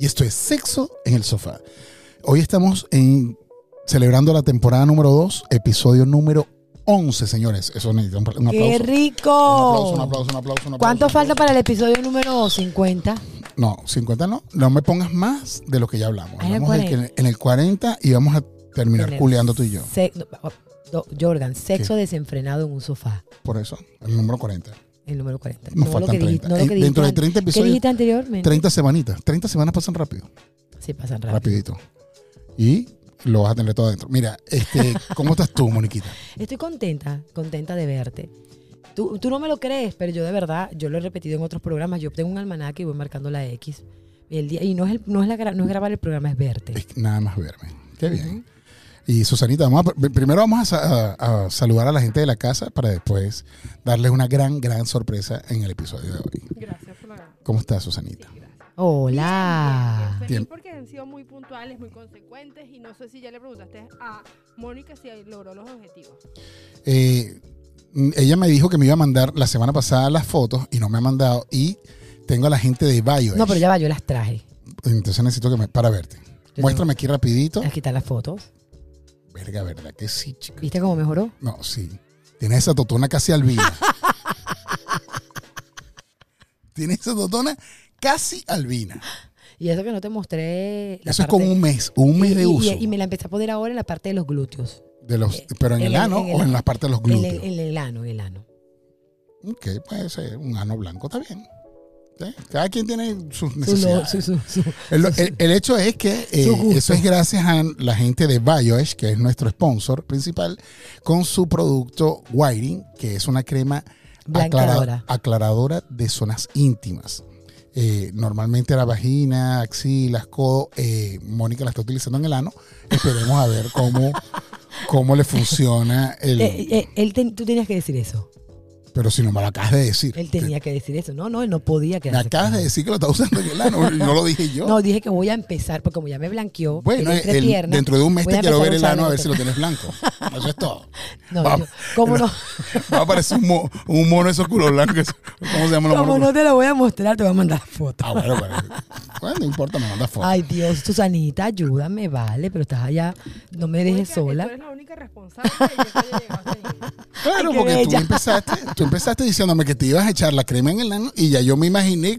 y esto es Sexo en el Sofá. Hoy estamos en, celebrando la temporada número 2, episodio número 11, señores. Eso necesita un, un aplauso. ¡Qué rico! Un aplauso, un aplauso, un aplauso, un aplauso. ¿Cuánto un falta aplauso. para el episodio número 50? No, 50 no. No me pongas más de lo que ya hablamos. En el Hablamos 40. en el 40 y vamos a terminar culeando tú y yo. se- no, Jordan, sexo desenfrenado en un sofá. Por eso, el número 40. El número 40. Nos no faltan lo que dijiste, 30. no lo Eh, que dentro de dijiste 30 an- ¿Qué episodios, dijiste anteriormente? 30 semanitas. 30 semanas pasan rápido. Sí, pasan rápido. Rapidito. Y lo vas a tener todo adentro. Mira, este, ¿cómo estás tú, Moniquita? Estoy contenta, contenta de verte. Tú, tú no me lo crees, pero yo de verdad, yo lo he repetido en otros programas. Yo tengo un almanaque y voy marcando la X. Y, el día, y no, es el- no, es la, no es grabar el programa, es verte. Es nada más verme. Qué bien. Y Susanita, vamos a- primero vamos a, sa- a- a saludar a la gente de la casa para después darles una gran, gran sorpresa en el episodio de hoy. Gracias por la ¿Cómo estás, Susanita? Hola. Feliz Bien. porque han sido muy puntuales, muy consecuentes y no sé si ya le preguntaste a Mónica si logró los objetivos. Eh, ella me dijo que me iba a mandar la semana pasada las fotos y no me ha mandado. Y tengo a la gente de Bayo. No, pero ya va, yo las traje. Entonces necesito que me. Para verte. Yo Muéstrame aquí rapidito. Las quitar las fotos. Verga, ¿verdad que sí, chica? ¿Viste cómo mejoró? No, sí. Tiene esa totona casi albina. Tiene esa totona casi albina. Y eso que no te mostré. la Eso es parte- con un mes, un mes y, de y- uso. y me la empecé a poner ahora en la parte de los glúteos. de los, pero en, el el- ano en el- o en las partes de los En el, glúteos. en el ano, en el ano. Ok, puede ser un ano blanco, está bien. ¿Sí? Cada quien tiene sus necesidades. su- su- su- El, el- el hecho es que eh, eso es gracias a la gente de BioEdge, que es nuestro sponsor principal, con su producto Whiting, que es una crema aclara- aclaradora de zonas íntimas. Eh, normalmente la vagina, axilas, codo, eh, Mónica la está utilizando en el ano. Esperemos a ver cómo, cómo le funciona el... Eh, eh, él ten- tú tenías que decir eso. Pero si no me lo acabas de decir. Él tenía que decir eso. No, no, él no podía Me quedarse. acabas de decir que lo está usando el ano. No lo dije yo. No, dije que voy a empezar, porque como ya me blanqueó. Bueno, el- dentro de un mes te quiero ver el ano a ver si lo tienes blanco. Eso es todo. No, yo- ¿cómo no? Va a aparecer un, mo- un mono esos culos blancos. ¿Cómo se llama los Como monos? no te lo voy a mostrar, te voy a mandar fotos. Ah, bueno, bueno. Bueno, no importa, me manda fotos. Ay, Dios, Susanita, ayúdame, vale, pero estás allá, no me dejes sola. Tú eres la única responsable de que esto haya llegado. Claro, porque tú empezaste, tú empezaste diciéndome que te ibas a echar la crema en el ano y ya yo me imaginé,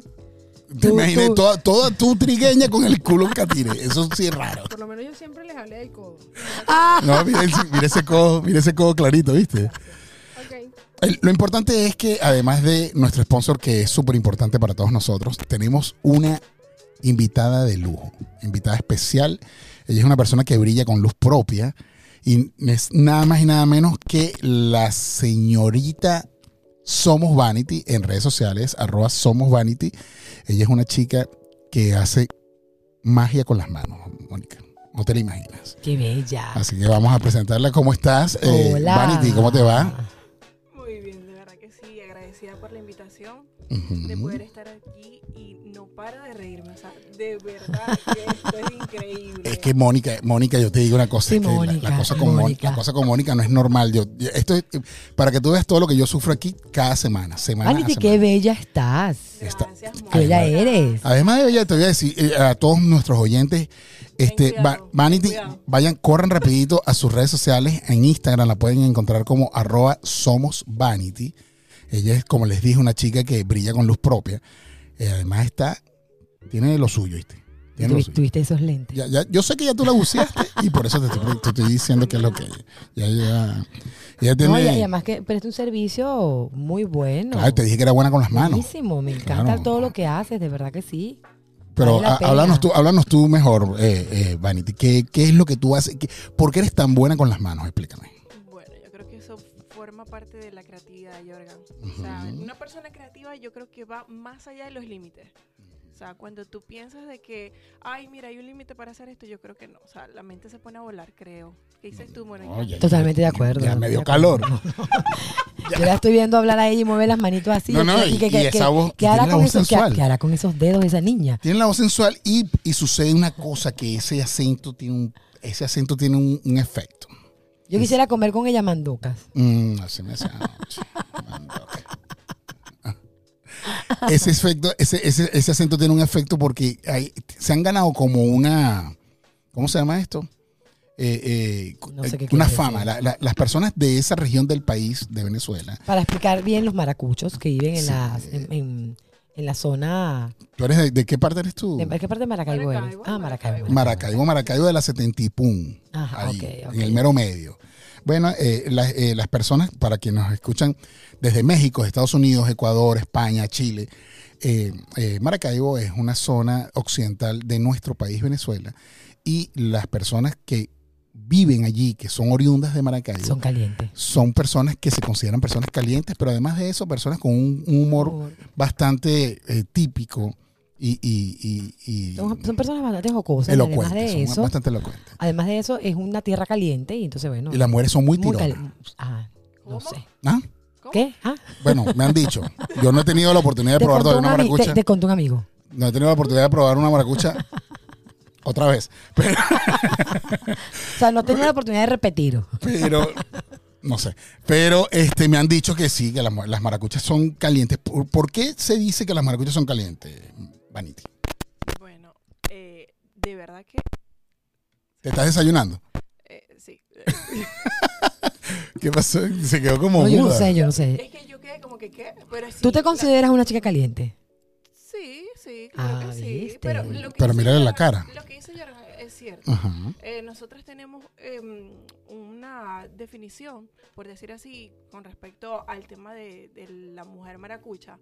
te Tú- imaginé tú- toda, toda tu trigueña con el culo en catire. Eso sí es raro. Por lo menos yo siempre les hablé del codo. Ah, No, mira, ese- mira ese codo, mira ese codo clarito, ¿viste? El- lo importante es que además de nuestro sponsor, que es súper importante para todos nosotros, tenemos una invitada de lujo, invitada especial. Ella es una persona que brilla con luz propia y es nada más y nada menos que la señorita Somos Vanity en redes sociales, arroba Somos Vanity. Ella es una chica que hace magia con las manos, Mónica. No te la imaginas. qué bella. Así que vamos a presentarla. ¿Cómo estás? Eh, Hola. Vanity, ¿cómo te va? Muy bien, de verdad que sí. Agradecida por la invitación, de poder estar aquí para de reírme. O sea, de verdad que esto es increíble. Es que Mónica, Mónica, yo te digo una cosa, Sí, es que la- cosa con Mónica. Mónica. la cosa con Mónica no es normal. Yo, esto es- para que tú veas todo lo que yo sufro aquí cada semana, semana Vanity, qué bella estás. Está- Gracias, Qué bella eres. Además de ella, te voy a decir eh, a todos nuestros oyentes, este, cuidado, Vanity, cuidado. vayan, corran rapidito a sus redes sociales. En Instagram la pueden encontrar como arroba somos Vanity. Ella es, como les dije, una chica que brilla con luz propia. Eh, además está, tiene lo suyo, ¿viste? Tiene lo Tuvi- suyo. Tuviste esos lentes. Ya, ya- yo sé que ya tú la buceaste y por eso te estoy, te estoy diciendo que es lo que ya ya, ya tiene. No, y además que presta un servicio muy bueno. Claro, te dije que era buena con las manos. Buenísimo, me encanta Claro. todo lo que haces, de verdad que sí. Pero Vale a- háblanos tú, háblanos tú mejor, eh, eh, Vanity. ¿Qué, ¿Qué es lo que tú haces? ¿Qué- ¿Por qué eres tan buena con las manos? Explícame. Bueno, yo creo que eso forma parte de la creatividad, Jorgan. O sea, una persona creativa yo creo que va más allá de los límites. O sea, cuando tú piensas de que, ay, mira, hay un límite para hacer esto, yo creo que no. O sea, la mente se pone a volar, creo. ¿Qué dices tú, Mónica? Totalmente de acuerdo. Ya me dio calor. Yo la estoy viendo hablar a ella y mover las manitos así. No, no, ¿Y y- qué- y esa voz- qué hará tiene la con voz esos- qué hará con esos dedos esa niña? Tiene la voz sensual y, y sucede una cosa que ese acento tiene un, ese acento tiene un, un efecto. Yo quisiera comer con ella mandocas. Mm, así me hace anoche. Ese efecto, ese, ese, ese acento tiene un efecto porque hay- se han ganado como una, ¿cómo se llama esto? Eh, eh, No sé qué una fama. La- la- las personas de esa región del país, de Venezuela, Para explicar bien los maracuchos que viven en, Sí. las, en, en- en la zona... ¿tú eres de, de qué parte eres tú? ¿De qué parte de Maracaibo, eres? Maracaibo, Ah, Maracaibo. Maracaibo, Maracaibo de la Setentipún. Ajá, ahí, en el mero medio. Bueno, eh, las, eh, las personas, para quienes nos escuchan desde México, Estados Unidos, Ecuador, España, Chile, eh, eh, Maracaibo es una zona occidental de nuestro país, Venezuela, y las personas que viven allí, que son oriundas de Maracaibo, Son son, calientes. personas que se consideran personas calientes, pero además de eso, personas con un, un humor bastante eh, típico y, y- y- y Son, son personas bastante jocosas. y Además elocuentes, de son eso, bastante elocuentes. además de eso, es una tierra caliente y entonces, bueno... Y las mujeres son muy muy tironas. Ah, no ¿Cómo? sé. ¿Ah? ¿Qué? Ah, Bueno, me han dicho. Yo no he tenido la oportunidad de probar todavía un una maracucha. te- te contó un amigo. No he tenido la oportunidad de probar una maracucha otra vez. Pero, O sea, no tenía la oportunidad de repetir. pero no sé. Pero este, me han dicho que sí, que las, las maracuchas son calientes. ¿Por, por qué se dice que las maracuchas son calientes, Vanity? Bueno, eh, de verdad que ¿Te estás desayunando? eh, sí. ¿Qué pasó? Se quedó como No, yo no muda. sé, yo no sé. es que yo quedé como que, ¿qué? Pero sí, ¿Tú te la- consideras una chica caliente? Sí, sí, claro Ah, que sí. ¿viste? Pero, lo que Pero dice mírale la cara. Lo que dice Jorge es cierto. Ajá. Eh, nosotros tenemos em, una definición, por decir así, con respecto al tema de, de la mujer maracucha.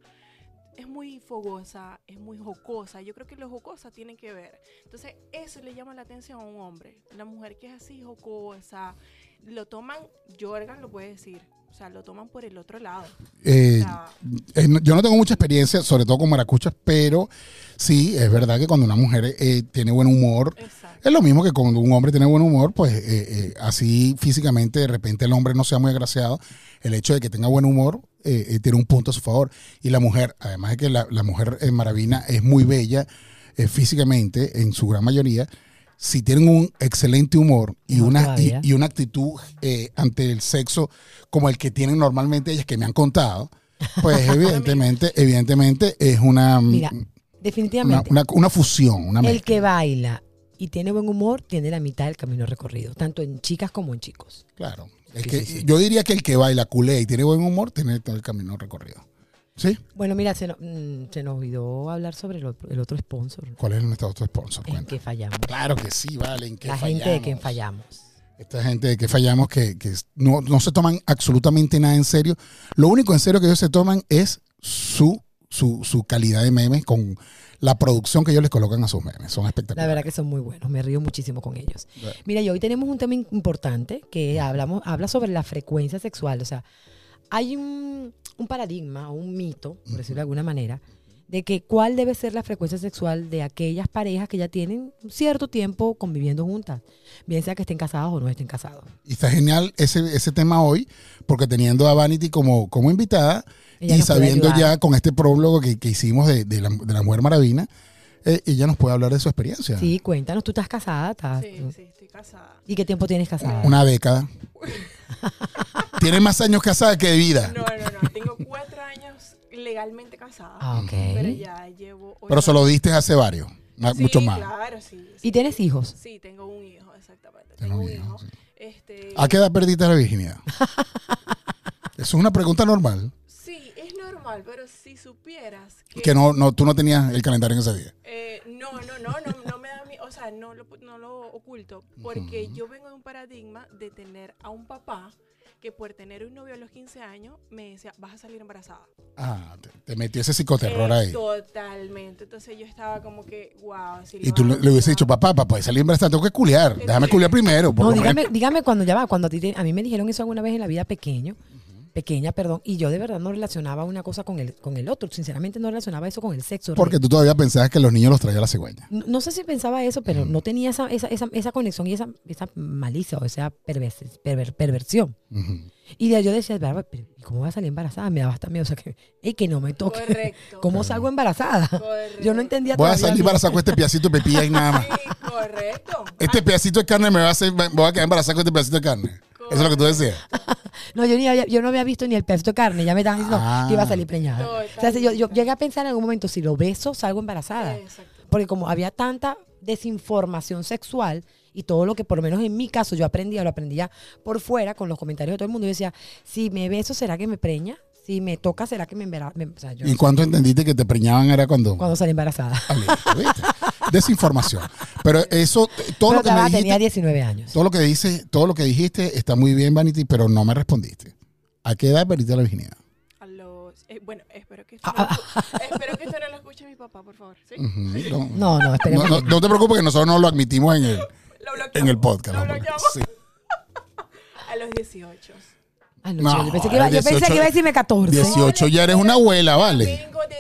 Es muy fogosa, es muy jocosa. Yo creo que lo jocosa tiene que ver. Entonces, eso le llama la atención a un hombre. La mujer que es así jocosa, lo toman, Jorgan lo puede decir, o sea, lo toman por el otro lado. Eh, O sea, Eh, yo no tengo mucha experiencia, sobre todo con maracuchas, pero sí, es verdad que cuando una mujer eh, tiene buen humor, exacto. es lo mismo que cuando un hombre tiene buen humor, pues así físicamente de repente el hombre no sea muy agraciado, el hecho de que tenga buen humor tiene un punto a su favor. Y la mujer, además de que la, la mujer en maravina es muy bella físicamente, en su gran mayoría, si tienen un excelente humor y una, y, una actitud eh, ante el sexo como el que tienen normalmente ellas que me han contado, pues evidentemente, evidentemente es una, Mira, una, Definitivamente. una- una fusión, una el que baila y tiene buen humor tiene la mitad del camino recorrido, tanto en chicas como en chicos. Claro. Es Sí, que sí, sí. Yo diría que el que baila, culé y tiene buen humor, tiene todo el camino recorrido. ¿Sí? Bueno, mira, se, no- mm, se nos olvidó hablar sobre el otro, el otro sponsor. ¿Cuál es nuestro otro sponsor? En Cuenta. que fallamos. Claro que sí, vale. ¿En qué La fallamos? gente de quien fallamos. Esta gente de que fallamos que, que no, no se toman absolutamente nada en serio. Lo único en serio que ellos se toman es su, su, su calidad de memes con la producción que ellos les colocan a sus memes. Son La espectaculares. verdad que son muy buenos, me río muchísimo con ellos. Bueno. Mira, y hoy tenemos un tema importante que hablamos, habla sobre la frecuencia sexual. O sea, hay un, un paradigma o un mito, por decirlo de alguna manera, de que cuál debe ser la frecuencia sexual de aquellas parejas que ya tienen cierto tiempo conviviendo juntas, bien sea que estén casados o no estén casados. Y está genial ese, ese tema hoy, porque teniendo a Vanity como, como invitada Ella y sabiendo ya con este prólogo que, que hicimos de, de la, de la Mujer Maravina, eh, ella nos puede hablar de su experiencia. Sí, cuéntanos, tú estás casada, estás- Sí, sí, estoy casada. ¿y qué tiempo tienes casada? Una década. Tiene más años casada que de vida. No, no, no. Tengo cuatro años legalmente casada. Ah, ok. Pero ya llevo. Pero se lo diste hace varios, Sí, mucho más. Claro, sí. ¿Y tienes hijos? Sí, tengo un hijo, exactamente. Tengo un un hijo, hijo. sí. Este, ¿A qué edad perdiste la virginidad? Eso es una pregunta normal. Sí, es normal, pero si supieras que. Que no, no, tú no tenías el calendario en ese día. eh, no, no, no, no, no me da mi, o sea, no lo, no lo oculto, porque yo vengo de un paradigma de tener a un papá que por tener un novio a los 15 años me decía, vas a salir embarazada. Ah, te, te metió ese psicoterror Eh, ahí. Totalmente. Entonces yo estaba como que, wow. Si Y tú le, le hubiese dicho, papá, para poder salir embarazada tengo que culiar. Déjame culiar primero. por No, lo menos". dígame, dígame cuando ya va, cuando a, ti te- a mí me dijeron eso alguna vez en la vida pequeño, pequeña, perdón, y yo de verdad no relacionaba una cosa con el, con el otro, sinceramente no relacionaba eso con el sexo. Porque tú todavía pensabas que los niños los traía la cigüeña. no, no sé si pensaba eso, pero no tenía esa, esa, esa, esa conexión y esa, esa malicia o esa pervers- perver- perversión. Y de- yo decía, "Pero, pero, ¿y ¿cómo voy a salir embarazada? Me daba hasta miedo, o sea, que, ey, que no me toque. Correcto. ¿Cómo salgo embarazada? Correcto. Yo no entendía Voy a salir embarazada con este pedacito de pepilla y nada más. Sí, correcto. Este pedacito de carne me va a hacer, me voy a quedar embarazada con este pedacito de carne. Eso es lo que tú decías. No, yo, ni había, yo no había visto ni el pedazo de carne, ya me estaban diciendo Ah. que iba a salir preñada. No, o sea, si yo, yo llegué a pensar en algún momento, si lo beso, salgo embarazada. Porque como había tanta desinformación sexual y todo lo que por lo menos en mi caso yo aprendía, lo aprendía por fuera con los comentarios de todo el mundo, yo decía, si me beso, ¿será que me preña? Si me toca, ¿será que me embaraza? O sea, yo ¿Y cuánto entendiste que te preñaban era cuando... cuando salí embarazada. Ah, ¿viste? Desinformación. Pero eso, todo Pero lo que me dijiste, tenía 19 años. todo lo que dice, todo lo que dijiste está muy bien, Vanity, pero no me respondiste. ¿A qué edad perdiste la virginidad? A los, eh, bueno, espero que, esto Ah, no, lo- espero que esto no lo escuche mi papá, por favor. ¿sí? Ujú, No, No, no, esperemos. no, no- no te preocupes que nosotros no lo admitimos en el, en el podcast. Lo ¿no? bloqueamos. Sí. A los 18. Ay, no, No, yo pensé que iba, yo pensé 18 que iba a decirme 14. 18 ya eres una abuela, ¿vale? Vengo de a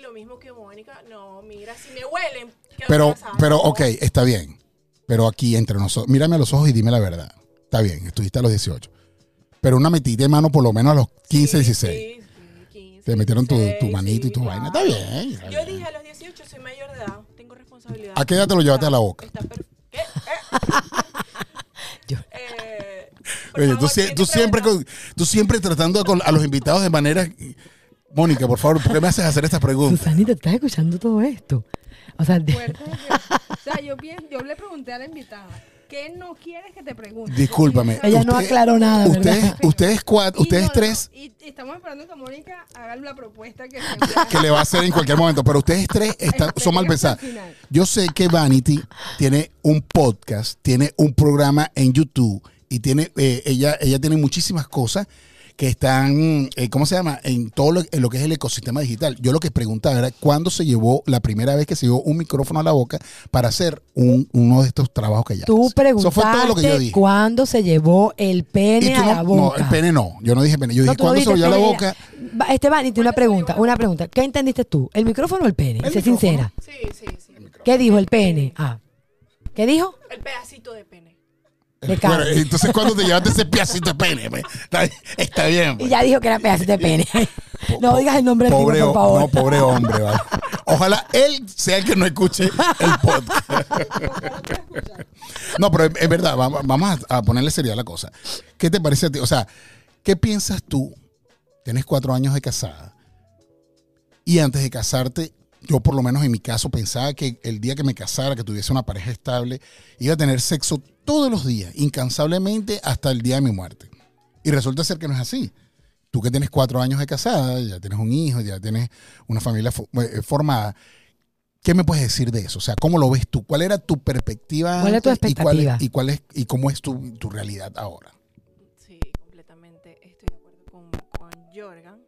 los 15 lo mismo que Mónica. No, mira, si me huelen. Pero, pero, ok, está bien. Pero aquí entre nosotros, mírame a los ojos y dime la verdad. Está bien, estuviste a los 18. Pero una metida de mano por lo menos a los 15, Sí, 16. sí, sí, 15, Te metieron tu, tu 16, manito y tu claro. vaina. Está bien. está Yo bien. dije a los 18 soy mayor de edad, tengo responsabilidad. ¿A qué edad te lo llevaste a la boca? Está ¿Qué? ¿Eh? Yo- Eh, Oye, favor, tú, tú siempre, con- tú siempre tratando con- a los invitados de manera... Mónica, por favor, ¿por qué me haces hacer estas preguntas? Susanita, ¿estás escuchando todo esto? O sea, de- Fuerte de que- o sea, yo, bien, yo le pregunté a la invitada, ¿qué no quieres que te pregunte? Discúlpame. Ella no aclaró nada, ¿verdad? Ustedes, ustedes cuatro, ustedes no, no, tres, Y, y estamos esperando que Mónica haga la propuesta que le va a hacer en cualquier momento, pero ustedes tres están, son mal final. Yo sé que Vanity tiene un podcast, tiene un programa en YouTube y tiene, eh, ella, ella tiene muchísimas cosas que están, eh, ¿cómo se llama? En todo lo, en lo que es el ecosistema digital. Yo lo que preguntaba era cuándo se llevó la primera vez que se llevó un micrófono a la boca para hacer un- uno de estos trabajos que ella tú hace. Eso fue todo lo que yo preguntaste dije. cuándo se llevó el pene a no, la no, boca. el pene no. Yo no dije pene. Yo No, dije no cuándo se llevó a la boca. Esteban, y te una pregunta, una pregunta. ¿Qué entendiste tú? ¿El micrófono o el pene? El sé micrófono. sincera. Sí, sí, sí. ¿Qué dijo el pene? Ah. ¿Qué dijo? El pedacito de pene. Bueno, entonces, ¿cuándo te llevaste ese pedacito de pene? pues? Está, está bien. Y pues. ya dijo que era pedacito de pene. No digas el nombre del pobre, tipo, por favor. No, pobre hombre, ¿vale? Ojalá él sea el que no escuche el podcast. no, pero es, verdad, vamos, a ponerle seriedad a la cosa. ¿Qué te parece a ti? O sea, ¿qué piensas tú? Tienes cuatro años de casada. Y antes de casarte, yo por lo menos en mi caso pensaba que el día que me casara, que tuviese una pareja estable, iba a tener sexo todos los días, incansablemente hasta el día de mi muerte. Y resulta ser que no es así. Tú que tienes cuatro años de casada, ya tienes un hijo, ya tienes una familia fo- eh, formada. ¿Qué me puedes decir de eso? O sea, ¿cómo lo ves tú? ¿Cuál era tu perspectiva? ¿Cuál es tu antes y cuál y, cuál es, y cómo es tu, tu realidad ahora? Sí, completamente estoy de acuerdo con, con Jorgan,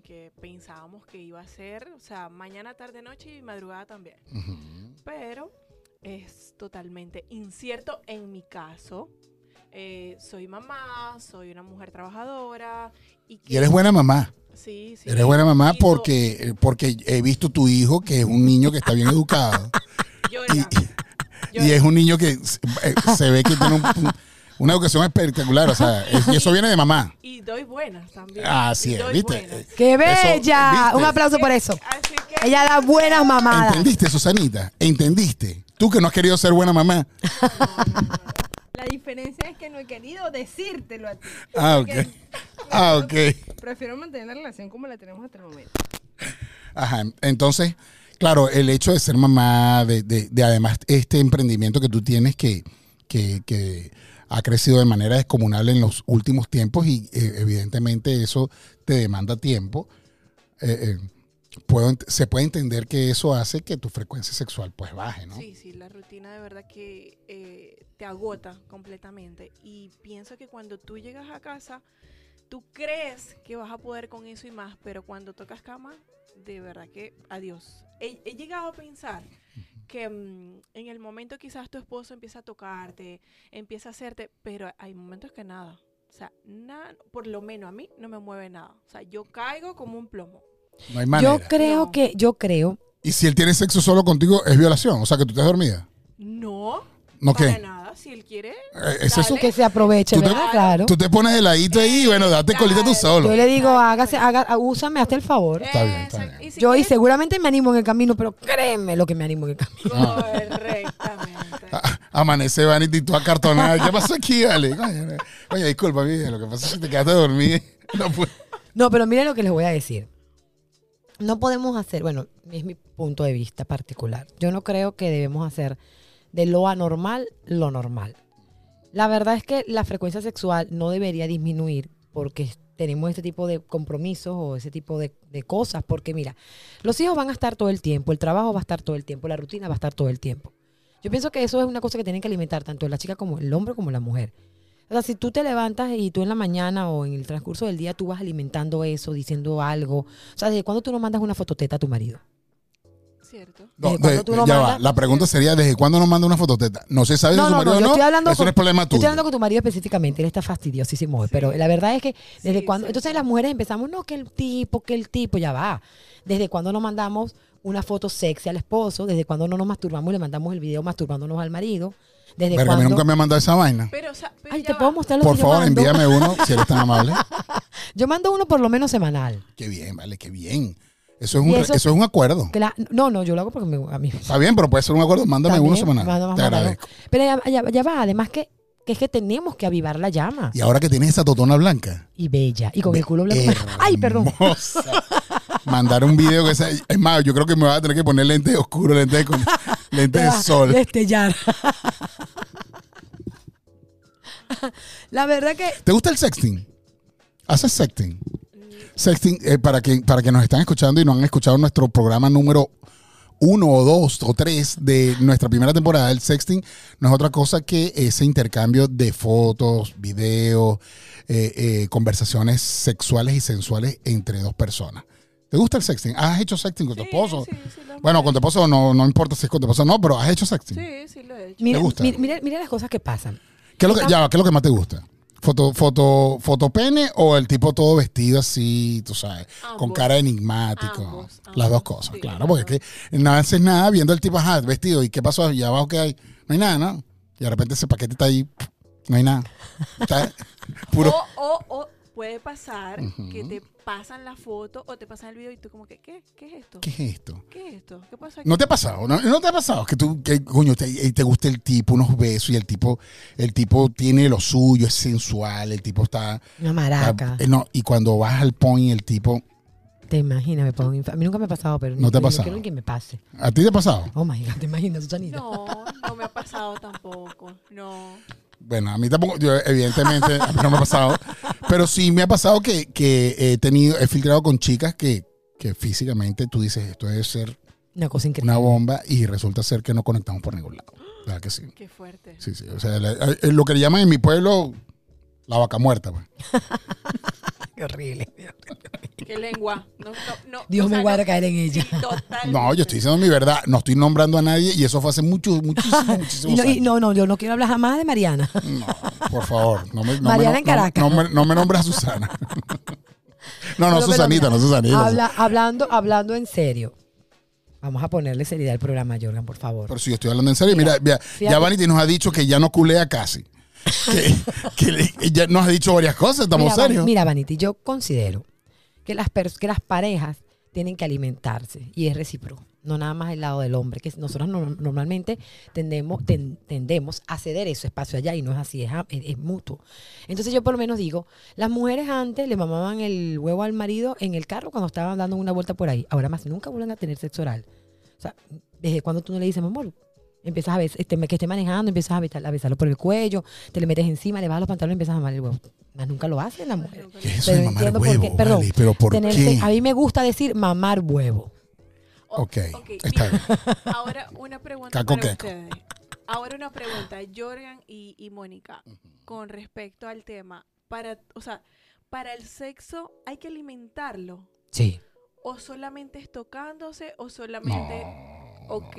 que pensábamos que iba a ser, o sea, mañana, tarde, noche y madrugada también. Pero es totalmente incierto en mi caso. Eh, soy mamá, soy una mujer trabajadora. Y, que- Y eres buena mamá. Sí, sí. Eres buena mamá porque, porque he visto tu hijo, que es un niño que está bien educado. Jorgan, y, Jorgan, y es un niño que eh, se ve que tiene un- una educación espectacular. O sea, es- y eso viene de mamá. y doy buenas también. Así es, ¿viste? buenas. ¡Qué Eso, bella! ¿viste? Un aplauso por eso. Así que Ella da buenas mamadas. ¿Entendiste, Susanita? ¿Entendiste? Tú que no has querido ser buena mamá. La diferencia es que no he querido decírtelo a ti. Ah, ok. Porque Ah, ok. Prefiero mantener la relación como la tenemos hasta el momento. Ajá. Entonces, claro, el hecho de ser mamá, de, de- de además este emprendimiento que tú tienes que, que, que ha crecido de manera descomunal en los últimos tiempos y eh, evidentemente eso te demanda tiempo. eh, eh, puedo se puede entender que eso hace que tu frecuencia sexual pues baje, ¿no? Sí, sí, la rutina de verdad que te agota completamente. Y pienso que cuando tú llegas a casa, tú crees que vas a poder con eso y más, pero cuando tocas cama, de verdad que adiós. He llegado a pensar que mm, en el momento quizás tu esposo empieza a tocarte, empieza a hacerte, pero hay momentos que nada. O sea, nada, por lo menos a mí no me mueve nada. O sea, yo caigo como un plomo. No hay manera. Yo creo No. que, yo creo, Y si él tiene sexo solo contigo, es violación. O sea, que tú estás dormida. No, ¿No para qué? nada. Si él quiere, Eh, ¿Es eso? Que se aproveche, Tú te- ¿verdad? Claro. Tú te pones de ladito ahí y bueno, date colita tú solo. Yo le digo, hágase, haga, úsame hasta el favor. Está bien, está bien. Y si Yo, y quieres- seguramente me animo en el camino, pero créeme lo que me animo en el camino. Correctamente. A, Amanece Vanity y tú acartonada. ¿Qué pasó aquí, vale? Coño, Oye, disculpa, mija, lo que pasa es que te quedaste dormida. No puedo. No, pero miren lo que les voy a decir. No podemos hacer, bueno, es mi punto de vista particular. Yo no creo que debemos hacer de lo anormal lo normal. La verdad es que la frecuencia sexual no debería disminuir porque tenemos este tipo de compromisos o ese tipo de, cosas. Porque mira, los hijos van a estar todo el tiempo, el trabajo va a estar todo el tiempo, la rutina va a estar todo el tiempo. Yo pienso que eso es una cosa que tienen que alimentar tanto la chica como el hombre como la mujer. O sea, si tú te levantas y tú en la mañana o en el transcurso del día tú vas alimentando eso, diciendo algo. O sea, ¿desde cuándo tú no mandas una fototeta a tu marido? ¿Cierto? No, ¿Desde cuándo de- tú no ya va. mandas? La pregunta sería, ¿desde cuándo nos manda una fototeta? No se sabe si No, su no, marido no, yo no. estoy hablando Eso con- no es problema Yo tuyo. estoy hablando con tu marido específicamente, él está fastidioso, pero la verdad es que desde Sí, cuando, sí, entonces sí. las mujeres empezamos, no, que el tipo, que el tipo, ya va. ¿Desde cuándo no mandamos una foto sexy al esposo? ¿Desde cuándo no nos masturbamos y le mandamos el video masturbándonos al marido? ¿Desde Verga, a mí cuándo? nunca me ha mandado esa vaina. Pero, o sea, pero Ay, te va. puedo mostrar lo Por que yo favor, mando. envíame uno, si eres tan amable. Yo mando uno por lo menos semanal. Qué bien, vale, qué bien. Eso es un, eso- eso es un acuerdo. No, no, yo lo hago porque me, a mí. Está bien, pero puede ser un acuerdo. Mándame También, uno semanal. Te agradezco. Pero ya, ya- ya va, además que, que es que tenemos que avivar la llama. Y ahora que tienes esa totona blanca. Y bella. Y con el culo blanco. Ay, perdón. Mandar un video que sea. Es más, yo creo que me vas a tener que poner lentes oscuros, lentes con lentes de sol. Destellar. la verdad que ¿Te gusta el sexting? ¿Haces sexting? Sexting, eh, para, que, para que nos están escuchando y no han escuchado nuestro programa número uno o dos o tres de nuestra primera temporada, el sexting no es otra cosa que ese intercambio de fotos, videos, eh, eh, conversaciones sexuales y sensuales entre dos personas. ¿Te gusta el sexting? ¿Has hecho sexting con tu Sí, esposo? sí, sí, Bueno, con tu esposo no, no importa si es con tu esposo o no, pero has hecho sexting. Sí, sí lo he hecho. mira, ¿Te gusta? mira, mira- mira las cosas que pasan. ¿Qué es lo que, ya, va, ¿qué es lo que más te gusta? ¿Foto, foto, ¿Fotopene o el tipo todo vestido así, tú sabes, con cara enigmático? Ambos, Las dos cosas, sí, claro, porque es que no haces nada viendo el tipo ajá, vestido y qué pasó allá abajo que hay. No hay nada, ¿no? Y de repente ese paquete está ahí, no hay nada. Está puro. O, o, o puede pasar que te pasan la foto o te pasan el video y tú como que, ¿qué? ¿Qué es esto? ¿Qué es esto? ¿Qué es esto? ¿Qué pasa aquí? ¿No te ha pasado? ¿No, no te ha pasado? Que tú, que, coño, te, y te gusta el tipo, unos besos y el tipo, el tipo tiene lo suyo, es sensual, el tipo está... Una maraca. está- eh, no, y cuando vas al point, el tipo... Te imaginas, me pongo A mí nunca me ha pasado, pero ¿No te ha pasado? quiero ni que me pase. ¿A ti te ha pasado? Oh my God, te imaginas, Susanita. No, no me ha pasado tampoco. No. Bueno, a mí tampoco, yo evidentemente, a mí no me ha pasado, pero sí me ha pasado que, que he tenido, he filtrado con chicas que, que físicamente tú dices, esto debe ser Una cosa increíble. una bomba y resulta ser que no conectamos por ningún lado. ¿Verdad que sí? Qué fuerte. Sí, sí. O sea, la- eh, lo que le llaman en mi pueblo la vaca muerta. pues. Qué horrible. Qué lengua. No, no, no, Dios o me sea, guarda no- caer en ella. sí. No, yo estoy diciendo mi verdad, no estoy nombrando a nadie y eso fue hace muchos, muchísimos, muchísimos no, y años. no, no, yo no quiero hablar jamás de Mariana. No, por favor. No me, no Mariana me, en Caracas. No, no me, no me nombres a Susana. no, no, Pero, pero Susanita, mira, no Susanita. habla- hablando, hablando en serio. Vamos a ponerle seriedad al programa, Jorgan, por favor. Pero si yo estoy hablando en serio, mira, mira, ya fíjate. Vanity nos ha dicho que ya no culea casi. Que, ya nos ha dicho varias cosas, estamos mira, serios. mira, Vanity, yo considero que las, que las parejas tienen que alimentarse y es recíproco, no nada más el lado del hombre, que nosotros no- normalmente tendemos, ten- tendemos a ceder ese espacio allá y no es así, es, a- es- es mutuo. Entonces yo por lo menos digo, las mujeres antes le mamaban el huevo al marido en el carro cuando estaban dando una vuelta por ahí, ahora más nunca vuelven a tener sexo oral. O sea, desde cuando tú no le dices, amor, empiezas a ver, este, que esté manejando, empiezas a, besar- a besarlo por el cuello, te le metes encima, le bajas los pantalones y empiezas a mamar el huevo. Más nunca lo hacen las mujeres. ¿Qué es eso Pero de mamar entiendo por huevo? qué- perdón, vale? pero ¿por Tener- qué? A mí me gusta decir mamar huevo. O- Ok, ok, está mira, Ahora una pregunta Caco para queco. ustedes. Ahora una pregunta, Jorgan y, y Mónica, con respecto al tema. Para, o sea, para el sexo hay que alimentarlo. Sí. ¿O solamente es tocándose o solamente... ok.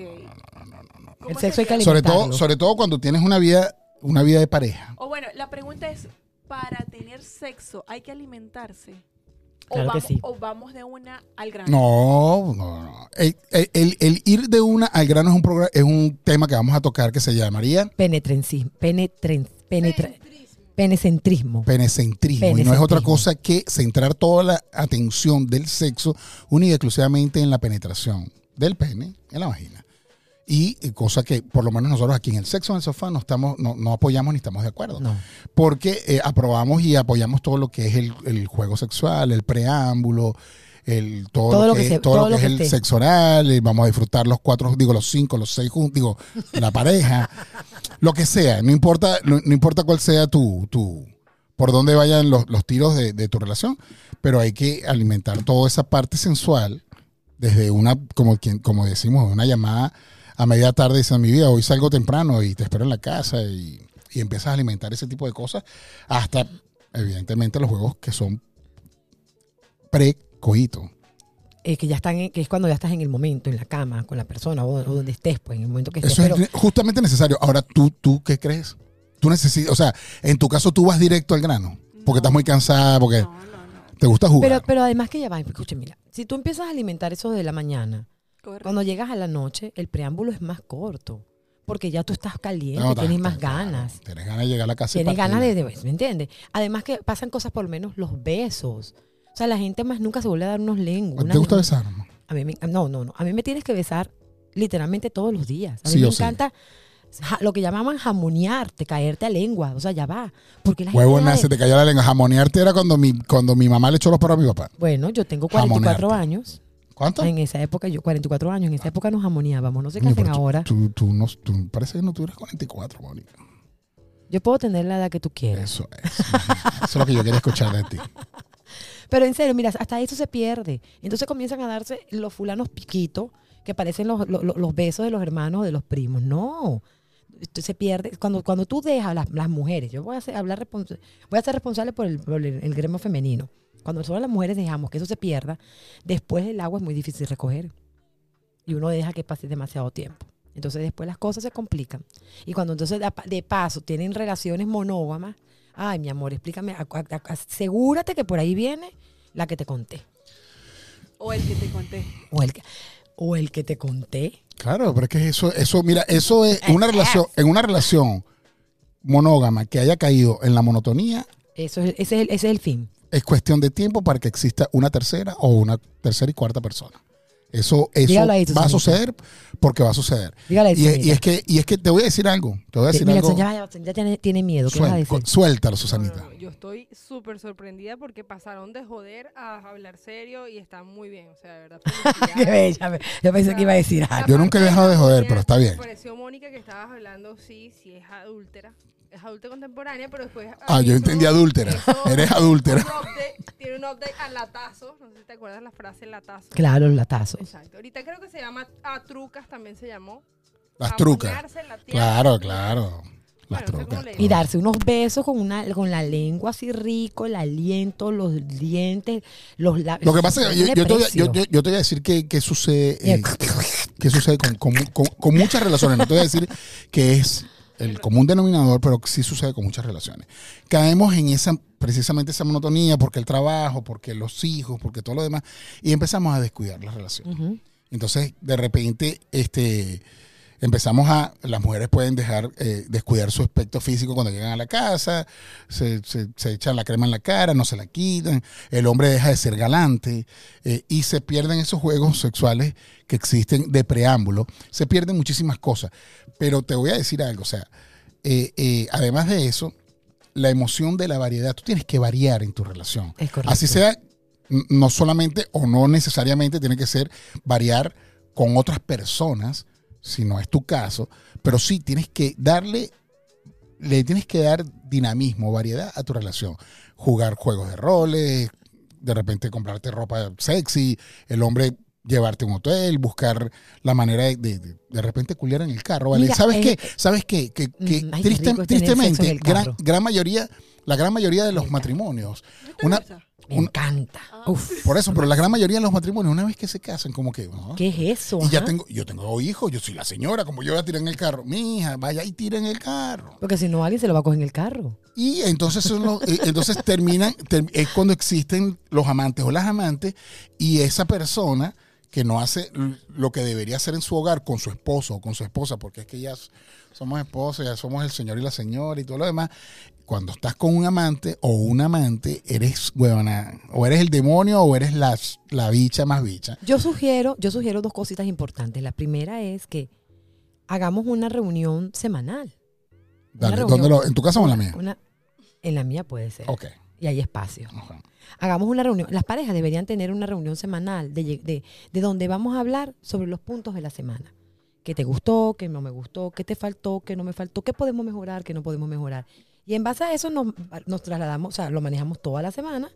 ¿Cómo El sexo hay que? Sobre todo, sobre todo cuando tienes una vida, una vida de pareja. O bueno, la pregunta es, ¿para tener sexo hay que alimentarse? O, Claro que vamos, sí. o vamos de una al grano. No, no, no. El, el- el- el ir de una al grano es un, programa, es un tema que vamos a tocar que se llamaría Penetrencismo. Penetren, penetra, penecentrismo. penecentrismo. Y no es Penecentrismo. otra cosa que centrar toda la atención del sexo única y exclusivamente en la penetración del pene en la vagina. Y eh, cosa que por lo menos nosotros aquí en el sexo en el sofá no estamos, no, no apoyamos ni estamos de acuerdo. No. Porque eh, aprobamos y apoyamos todo lo que es el, el juego sexual, el preámbulo, el, todo, Todo lo que, se- todo todo lo que que es el sexo oral, y vamos a disfrutar los cuatro, digo los cinco, los seis juntos, digo, la pareja, lo que sea, no importa, no, no importa cuál sea tu, tu, por dónde vayan los, los tiros de, de tu relación, pero hay que alimentar toda esa parte sensual desde una, como, quien, como decimos, una llamada a media tarde dicen, mi vida, hoy salgo temprano y te espero en la casa y, y empiezas a alimentar ese tipo de cosas hasta, evidentemente, los juegos que son pre-coito. Eh, que ya están, en- que es cuando ya estás en el momento, en la cama, con la persona o, o donde estés, pues en el momento que estés. Eso Pero es justamente necesario. Ahora, ¿tú, tú qué crees? Tú necesitas, o sea, en tu caso tú vas directo al grano, porque estás muy cansada, porque No, no, no. te gusta jugar. Pero, pero además que ya va, escuche, mira, si tú empiezas a alimentar eso de la mañana, Correcto. cuando llegas a la noche, el preámbulo es más corto, porque ya tú estás caliente, No, tienes más ta- claro, ganas, Tienes ganas de llegar a la casa. tienes ganas de, de- ¿me entiendes? Además que pasan cosas por lo menos los besos. O sea, la gente más nunca se vuelve a dar unos lenguas. ¿Te gusta besar? amor? A mí me- no, no, no. A mí me tienes que besar literalmente todos los días. A mí Sí me o sí. Ja- lo que llamaban jamonearte, caerte a lengua. O sea, ya va. Porque la gente Huevo, de- se te cayó la lengua. Jamonearte era cuando mi, cuando mi mamá le echó los perros a mi papá. Bueno, yo tengo 44 Jamonearte. años. ¿Cuánto? En esa época, yo 44 años, en esa época nos jamoneábamos. No sé qué hacen tú- ahora. Tú, tú, no, tú parece que no tuvieras 44, Mónica. Yo puedo tener la edad que tú quieras. Eso es. Eso es lo que yo quería escuchar de ti. Pero en serio, mira, hasta eso se pierde. Entonces comienzan a darse los fulanos piquitos que parecen los, los, los besos de los hermanos o de los primos. No. Se pierde. Cuando, cuando tú dejas las, las mujeres, yo voy a ser, hablar voy a ser responsable por el, por el, el gremio femenino. Cuando nosotros las mujeres dejamos que eso se pierda, después el agua es muy difícil recoger. Y uno deja que pase demasiado tiempo. Entonces después las cosas se complican. Y cuando entonces de pa- de paso tienen relaciones monógamas, ay mi amor, explícame, asegúrate que por ahí viene la que te conté. O el que te conté. O el que, o el que te conté. Claro, pero es que eso, eso, mira, eso es una relación, en una relación monógama que haya caído en la monotonía, Eso es, ese, es el, ese es el fin. es cuestión de tiempo para que exista una tercera o una tercera y cuarta persona. Eso, eso ahí, va a suceder porque va a suceder. Dígale Y, es- y es que, y es que te voy a decir algo. Te voy a decir Mira, algo. ya, ya, tiene, tiene miedo. ¿Qué vas a Suel- decir? suéltalo, Susanita. no, no, Yo estoy súper sorprendida porque pasaron de joder a hablar serio y están muy bien. O sea, de verdad. Qué bella. Yo pensé que iba a decir algo. Yo nunca he dejado de joder, pero está bien. Me pareció, Mónica, que estabas hablando, sí, sí es adúltera. Es adulta contemporánea, pero después... Ah, yo entendí adúltera. Eres adúltera. un update- tiene un update a latazos. No sé si te acuerdas la frase latazo. Claro, latazos. Exacto. Ahorita creo que se llama a trucas, también se llamó. Las trucas. Claro, claro. Las Bueno, no sé trucas. Y darse unos besos con una con la lengua así rico, el aliento, los dientes, los labios. Lo que pasa es que yo, yo te, voy a, yo- precio. yo- yo te voy a decir que, que sucede, eh, que sucede con, con- con- con muchas relaciones. No te voy a decir que es el común denominador, pero sí sucede con muchas relaciones. Caemos en esa precisamente esa monotonía porque el trabajo, porque los hijos, porque todo lo demás, y empezamos a descuidar la relación. Ujú. Entonces, de repente, este, empezamos a, las mujeres pueden dejar, eh, descuidar su aspecto físico cuando llegan a la casa, se, se- se echan la crema en la cara, no se la quitan, el hombre deja de ser galante eh, y se pierden esos juegos sexuales que existen de preámbulo, se pierden muchísimas cosas. Pero te voy a decir algo, o sea, eh, eh, además de eso, la emoción de la variedad, tú tienes que variar en tu relación. Es correcto. Así sea, no solamente o no necesariamente tiene que ser variar con otras personas, si no es tu caso, pero sí tienes que darle, le tienes que dar dinamismo, variedad a tu relación. Jugar juegos de roles, de repente comprarte ropa sexy, el hombre llevarte a un hotel, buscar la manera de de, repente culiar en el carro, ¿vale? Mira, ¿Sabes eh, qué? ¿Sabes qué? Que, que Mm, ay, triste- tristemente, gran, gran mayoría, la gran mayoría de los matrimonios. Me un- encanta. Ah. Uf, por eso, pero la gran mayoría de los matrimonios, una vez que se casan, como que, ¿no? ¿qué es eso? Y ya tengo, yo tengo hijos, yo soy la señora, como yo voy a tirar en el carro. Mi hija, vaya y tira en el carro. Porque si no, alguien se lo va a coger en el carro. Y entonces, son los- eh, entonces terminan, ter- es cuando existen los amantes o las amantes y esa persona que no hace lo que debería hacer en su hogar con su esposo o con su esposa, porque es que ya somos esposos, ya somos el señor y la señora y todo lo demás. Cuando estás con un amante o un amante, eres, huevona, o eres el demonio o eres la, la bicha más bicha. Yo sugiero, yo sugiero dos cositas importantes. La primera es que hagamos una reunión semanal. Dale, ¿dónde lo- ¿En tu casa o en la mía? Una- en la mía puede ser. Ok. Y hay espacio. Hagamos una reunión. Las parejas deberían tener una reunión semanal de, de, de donde vamos a hablar sobre los puntos de la semana. ¿Qué te gustó? ¿Qué no me gustó? ¿Qué te faltó? ¿Qué no me faltó? ¿Qué podemos mejorar? ¿Qué no podemos mejorar? Y en base a eso nos, nos trasladamos, o sea, lo manejamos toda la semana.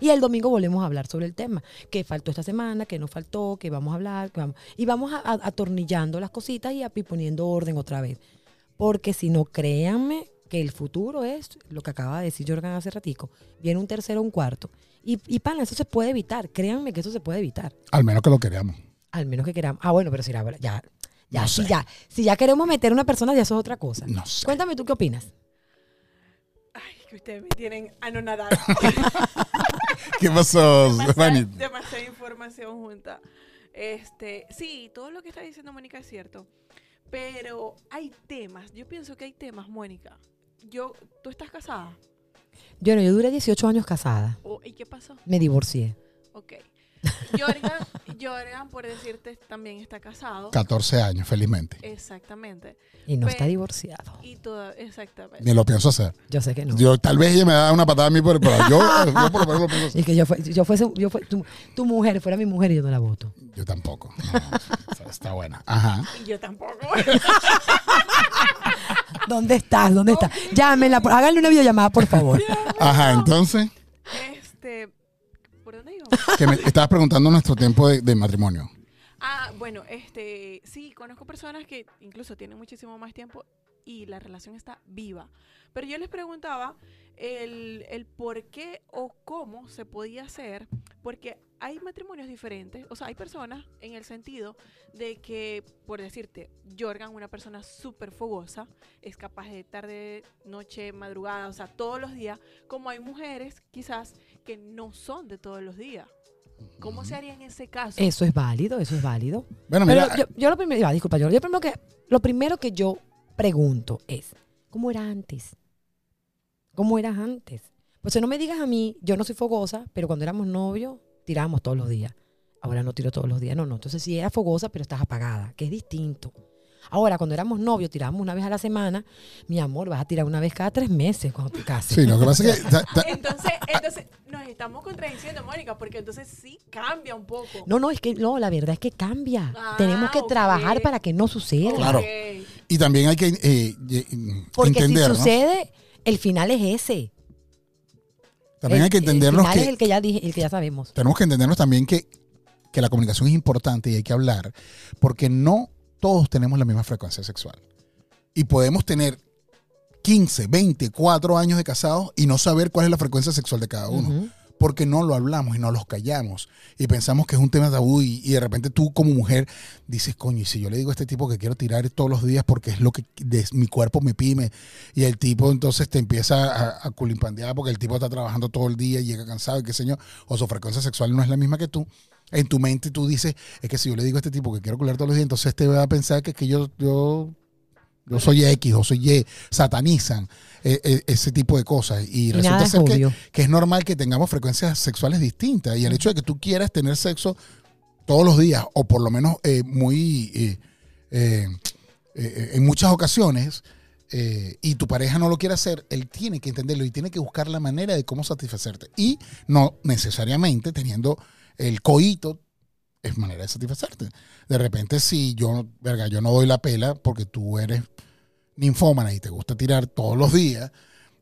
Y el domingo volvemos a hablar sobre el tema. ¿Qué faltó esta semana? ¿Qué nos faltó? ¿Qué vamos a hablar? ¿Qué vamos? Y vamos a- a- atornillando las cositas y, a- y poniendo orden otra vez. Porque si no, créanme que el futuro es lo que acaba de decir Jorgan hace ratico. Viene un tercero un cuarto. Y, y pana, eso se puede evitar. Créanme que eso se puede evitar. Al menos que lo queramos. Al menos que queramos. Ah, bueno, pero si la- ya, ya, No si sé. ya, si ya queremos meter a una persona, ya eso es otra cosa. No sé. Cuéntame tú qué opinas. Que ustedes me tienen anonadada. ¿Qué pasó, demasiada, Fanny? demasiada información junta. Este, sí, todo lo que está diciendo Mónica es cierto. Pero hay temas, yo pienso que hay temas, Mónica. Yo, ¿tú estás casada? Yo no, yo duré 18 años casada. ¿O- ¿Y qué pasó? Me divorcié. Ok. Jorgan, Jorgan, por decirte, también está casado. 14 años, felizmente. Exactamente. Y no Pe- está divorciado. Y toda, exactamente. Ni lo pienso hacer. Yo sé que no. Yo, tal vez ella me da una patada a mí, pero, pero yo, yo por lo menos lo pienso hacer. Y que yo, fue, yo fuese, yo fue, tu, tu mujer fuera mi mujer y yo no la voto. Yo tampoco. No, está buena. Ajá. Y yo tampoco. ¿Dónde estás? ¿Dónde estás? Llámenla, háganle una videollamada, por favor. Ajá, entonces, que me estabas preguntando nuestro tiempo de, de matrimonio. Ah, bueno, este, sí, conozco personas que incluso tienen muchísimo más tiempo y la relación está viva. Pero yo les preguntaba el, el por qué o cómo se podía hacer, porque hay matrimonios diferentes, o sea, hay personas en el sentido de que, por decirte, Jorgan, una persona súper fogosa, es capaz de tarde, noche, madrugada, o sea, todos los días, como hay mujeres quizás que no son de todos los días. ¿Cómo se haría en ese caso? Eso es válido, eso es válido. Bueno, Pero mira, yo, yo lo primero, disculpa, yo, yo primero que, lo primero que yo pregunto es, ¿cómo era antes? ¿Cómo eras antes? Pues no me digas a mí, yo no soy fogosa, pero cuando éramos novios, tirábamos todos los días. Ahora no tiro todos los días, no, no. Entonces sí era fogosa, pero estás apagada, que es distinto. Ahora, cuando éramos novios, tirábamos una vez a la semana. Mi amor, vas a tirar una vez cada tres meses cuando te cases. sí, lo que pasa es que ta- ta- Entonces, entonces nos estamos contradiciendo, Mónica, porque entonces sí cambia un poco. No, no, es que no, la verdad es que cambia. Ah, Tenemos que trabajar para que no suceda. Claro. Y también hay que eh, eh, Porque entender, si ¿no? sucede, el final es ese. También El- hay que entendernos el final que es el que ya dije, el que ya sabemos. tenemos que entendernos también que, que la comunicación es importante y hay que hablar, porque no todos tenemos la misma frecuencia sexual. Y podemos tener 15, 20, 4 años de casados y no saber cuál es la frecuencia sexual de cada uno. Porque no lo hablamos y no los callamos. Y pensamos que es un tema tabú y, y de repente tú como mujer dices, coño, y si yo le digo a este tipo que quiero tirar todos los días porque es lo que mi cuerpo me pide, y el tipo entonces te empieza a, a culimpandear porque el tipo está trabajando todo el día y llega cansado y qué sé yo, o su frecuencia sexual no es la misma que tú, en tu mente tú dices, es que si yo le digo a este tipo que quiero culiar todos los días, entonces este va a pensar que, que yo, yo, yo soy X o soy Y, satanizan eh, eh, ese tipo de cosas. Y, Y resulta ser que, que es normal que tengamos frecuencias sexuales distintas. Y el hecho de que tú quieras tener sexo todos los días, o por lo menos eh, muy eh, en muchas ocasiones, eh, y tu pareja no lo quiere hacer, él tiene que entenderlo y tiene que buscar la manera de cómo satisfacerte. Y no necesariamente teniendo el coito es manera de satisfacerte. De repente, si yo, verga, yo no doy la pela porque tú eres ninfómana y te gusta tirar todos los días,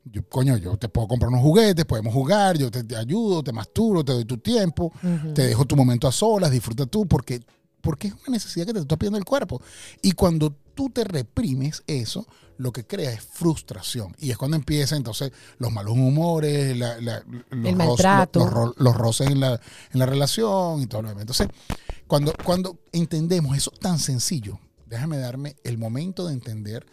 yo, coño, yo te puedo comprar unos juguetes, podemos jugar, yo te, te ayudo, te masturo, te doy tu tiempo, Ujú. te dejo tu momento a solas, disfruta tú, porque, porque es una necesidad que te está pidiendo el cuerpo. Y cuando tú te reprimes eso, lo que crea es frustración. Y es cuando empiezan entonces los malos humores, la- la- los, El maltrato. los ro- los roces en la, en la relación y todo lo demás. Entonces, cuando, cuando entendemos eso tan sencillo, déjame darme el momento de entender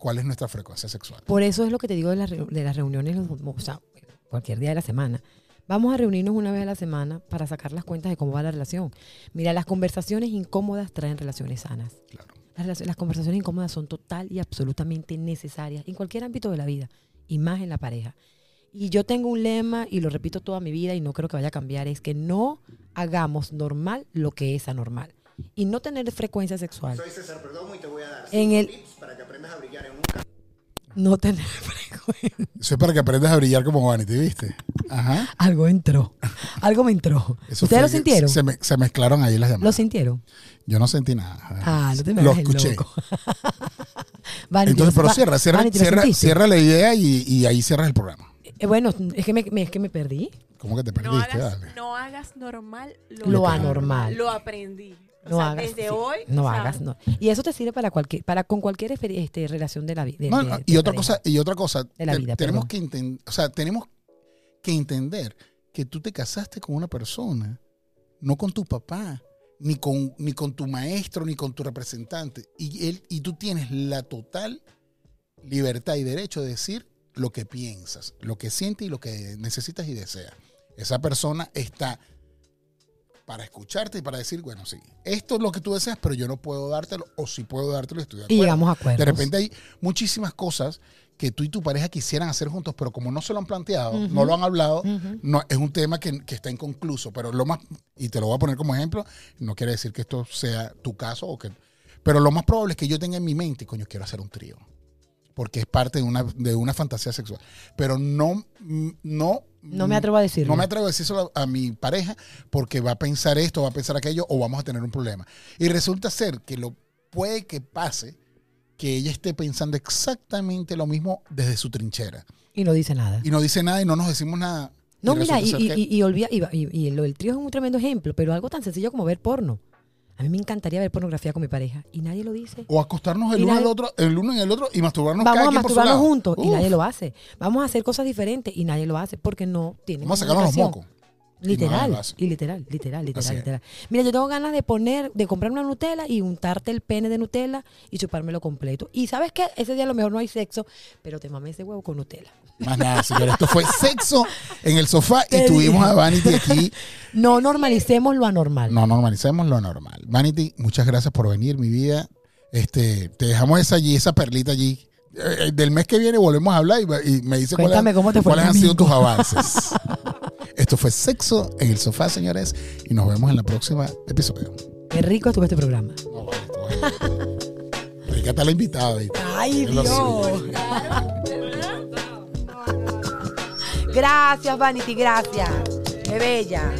cuál es nuestra frecuencia sexual. Por eso es lo que te digo de las, de las reuniones, o sea, cualquier día de la semana. Vamos a reunirnos una vez a la semana para sacar las cuentas de cómo va la relación. Mira, las conversaciones incómodas traen relaciones sanas. Claro. Las, las conversaciones incómodas son total y absolutamente necesarias en cualquier ámbito de la vida y más en la pareja. Y yo tengo un lema y lo repito toda mi vida y no creo que vaya a cambiar, es que no hagamos normal lo que es anormal. y no tener frecuencia sexual. Soy César Perdomo y te voy a dar En el- tips para que aprendas a brillar en un campo. No tener frecuencia. Eso es para que aprendas a brillar como Vanity, ¿viste? Ajá. Algo entró. Algo me entró. Eso ¿Ustedes lo que sintieron? Se, me- se mezclaron ahí las ¿Lo llamadas. sintieron? Yo no sentí nada. Ah, no te me Lo hagas el escuché. loco. Vanity, Entonces, pero va- cierra, cierra, Vanity, ¿lo cierra, sentiste? cierra la idea y, y ahí cierras el programa. Eh, bueno, es que me, me- es que me perdí. ¿Cómo que te No perdiste? hagas, Dale. no hagas normal lo, Lo anormal. Lo aprendí. O No sea, hagas. desde sí, hoy. No o sea, hagas, no. Y eso te sirve para cualquier, para con cualquier este, relación de la vida. No, no, y otra cosa, y otra cosa, De la te- vida, tenemos perdón. que entender, o sea, tenemos que entender que tú te casaste con una persona, no con tu papá, ni con, ni con tu maestro, ni con tu representante. Y él, y tú tienes la total libertad y derecho de decir lo que piensas, lo que sientes y lo que necesitas y deseas. Esa persona está para escucharte y para decir, bueno, sí, esto es lo que tú deseas, pero yo no puedo dártelo, o sí puedo dártelo y estoy de Y acuerdo. llegamos a acuerdos. De repente hay muchísimas cosas que tú y tu pareja quisieran hacer juntos, pero como no se lo han planteado, no lo han hablado, no, es un tema que, que está inconcluso. Pero lo más, y te lo voy a poner como ejemplo, no quiere decir que esto sea tu caso, o que, pero lo más probable es que yo tenga en mi mente, coño, quiero hacer un trío. Porque es parte de una, de una fantasía sexual. Pero no, mm, no. No me atrevo a decirlo. No me atrevo a decírselo a, a mi pareja porque va a pensar esto, va a pensar aquello o vamos a tener un problema. Y resulta ser que lo puede que pase que ella esté pensando exactamente lo mismo desde su trinchera. Y no dice nada. Y no dice nada y no nos decimos nada. No, mira, y, y, que- y, olvida- y lo del trío es un tremendo ejemplo, pero algo tan sencillo como ver porno. A mí me encantaría ver pornografía con mi pareja y nadie lo dice. o acostarnos el y uno nadie- al otro, el uno en el otro y masturbarnos Vamos cada a masturbarnos juntos y nadie lo hace. Vamos a hacer cosas diferentes y nadie lo hace porque no tiene Vamos a sacarnos los mocos. Literal, y literal, literal, literal, literal. Mira, yo tengo ganas de poner, de comprar una Nutella y untarte el pene de Nutella y chupármelo completo. Y sabes qué, ese día a lo mejor no hay sexo, pero te mamé ese huevo con Nutella. Más nada, señores. Esto fue sexo en el sofá y tuvimos a Vanity aquí. No normalicemos lo anormal. No normalicemos lo normal. Vanity, muchas gracias por venir, mi vida. Este, te dejamos esa allí, esa perlita allí. Eh, eh, del mes que viene volvemos a hablar y, y me dice cuáles, Cuéntame cómo te cuáles han sido tus avances. Esto fue Sexo en el Sofá, señores, y nos vemos en el próximo episodio. Qué rico estuvo este programa. No, vale, Rica está la invitada. Ay, Dios. Gracias, Vanity, gracias. Qué bella.